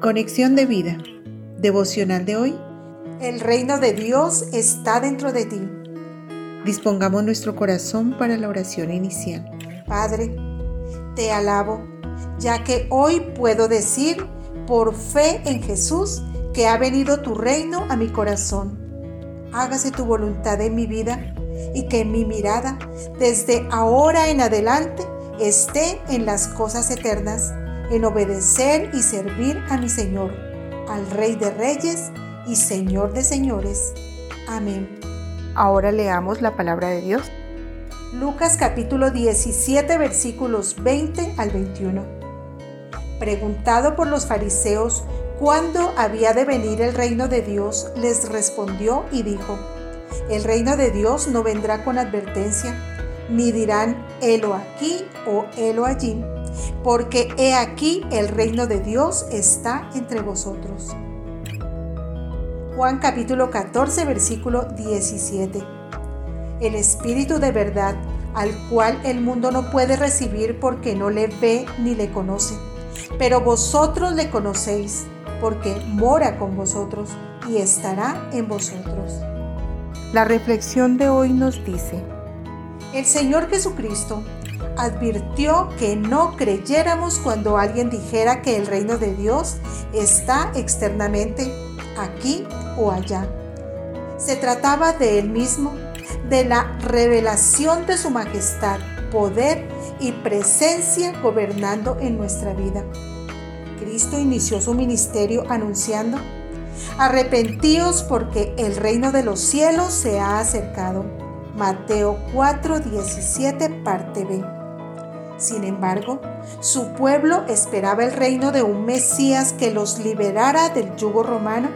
Conexión de vida. Devocional de hoy. El reino de Dios está dentro de ti. Dispongamos nuestro corazón para la oración inicial. Padre, te alabo, ya que hoy puedo decir por fe en Jesús que ha venido tu reino a mi corazón. Hágase tu voluntad en mi vida y que mi mirada desde ahora en adelante esté en las cosas eternas, en obedecer y servir a mi Señor, al Rey de Reyes y Señor de Señores. Amén. Ahora leamos la palabra de Dios. Lucas capítulo 17 versículos 20 al 21. Preguntado por los fariseos cuándo había de venir el reino de Dios, les respondió y dijo, el reino de Dios no vendrá con advertencia, ni dirán, helo aquí o helo allí, porque he aquí el reino de Dios está entre vosotros. Juan capítulo 14 versículo 17. El Espíritu de verdad, al cual el mundo no puede recibir porque no le ve ni le conoce, pero vosotros le conocéis, porque mora con vosotros y estará en vosotros. La reflexión de hoy nos dice, el Señor Jesucristo advirtió que no creyéramos cuando alguien dijera que el reino de Dios está externamente aquí o allá. Se trataba de Él mismo, de la revelación de su majestad, poder y presencia gobernando en nuestra vida. Cristo inició su ministerio anunciando, Arrepentíos porque el reino de los cielos se ha acercado. Mateo 4, 17, parte B. Sin embargo, su pueblo esperaba el reino de un Mesías que los liberara del yugo romano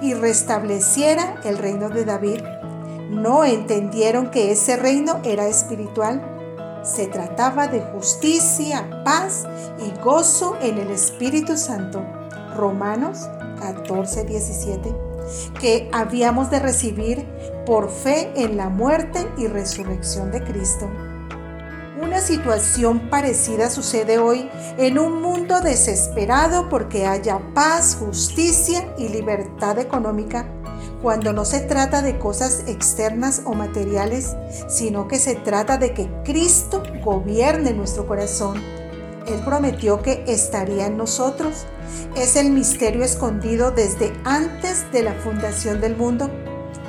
y restableciera el reino de David. No entendieron que ese reino era espiritual. Se trataba de justicia, paz y gozo en el Espíritu Santo. Romanos 14, 17, que habíamos de recibir por fe en la muerte y resurrección de Cristo. Una situación parecida sucede hoy en un mundo desesperado porque haya paz, justicia y libertad económica, cuando no se trata de cosas externas o materiales, sino que se trata de que Cristo gobierne nuestro corazón él prometió que estaría en nosotros. Es el misterio escondido desde antes de la fundación del mundo.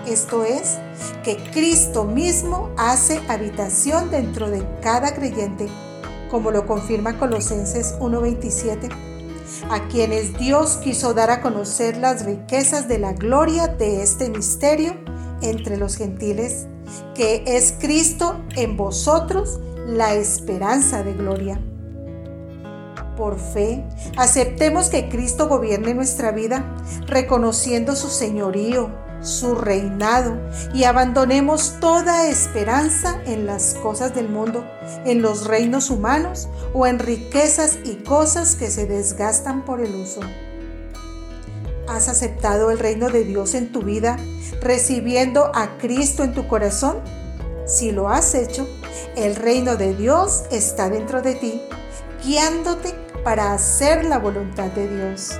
Esto es, que Cristo mismo hace habitación dentro de cada creyente, como lo confirma Colosenses 1.27, a quienes Dios quiso dar a conocer las riquezas de la gloria de este misterio entre los gentiles, que es Cristo en vosotros, la esperanza de gloria. Por fe, aceptemos que Cristo gobierne nuestra vida, reconociendo su señorío, su reinado, y abandonemos toda esperanza en las cosas del mundo, en los reinos humanos o en riquezas y cosas que se desgastan por el uso. ¿Has aceptado el reino de Dios en tu vida, recibiendo a Cristo en tu corazón? Si lo has hecho, el reino de Dios está dentro de ti, guiándote para hacer la voluntad de Dios.